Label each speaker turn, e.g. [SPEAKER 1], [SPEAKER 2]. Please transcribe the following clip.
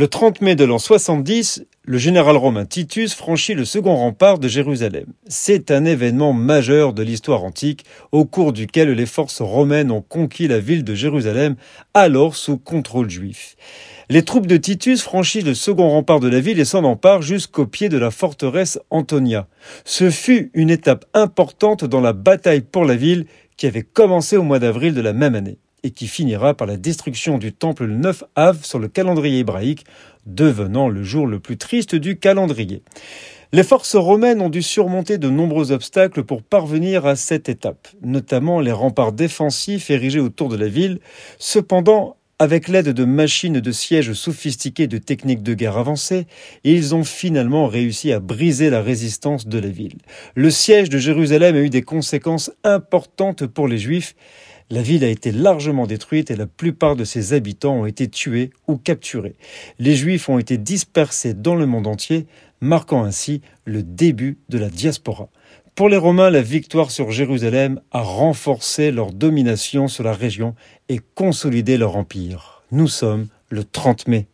[SPEAKER 1] Le 30 mai de l'an 70, le général romain Titus franchit le second rempart de Jérusalem. C'est un événement majeur de l'histoire antique au cours duquel les forces romaines ont conquis la ville de Jérusalem, alors sous contrôle juif. Les troupes de Titus franchissent le second rempart de la ville et s'en emparent jusqu'au pied de la forteresse Antonia. Ce fut une étape importante dans la bataille pour la ville qui avait commencé au mois d'avril de la même année et qui finira par la destruction du temple le 9 Av sur le calendrier hébraïque, devenant le jour le plus triste du calendrier. Les forces romaines ont dû surmonter de nombreux obstacles pour parvenir à cette étape, notamment les remparts défensifs érigés autour de la ville. Cependant, avec l'aide de machines de siège sophistiquées de techniques de guerre avancées, ils ont finalement réussi à briser la résistance de la ville. Le siège de Jérusalem a eu des conséquences importantes pour les Juifs, la ville a été largement détruite et la plupart de ses habitants ont été tués ou capturés. Les Juifs ont été dispersés dans le monde entier, marquant ainsi le début de la diaspora. Pour les Romains, la victoire sur Jérusalem a renforcé leur domination sur la région et consolidé leur empire. Nous sommes le 30 mai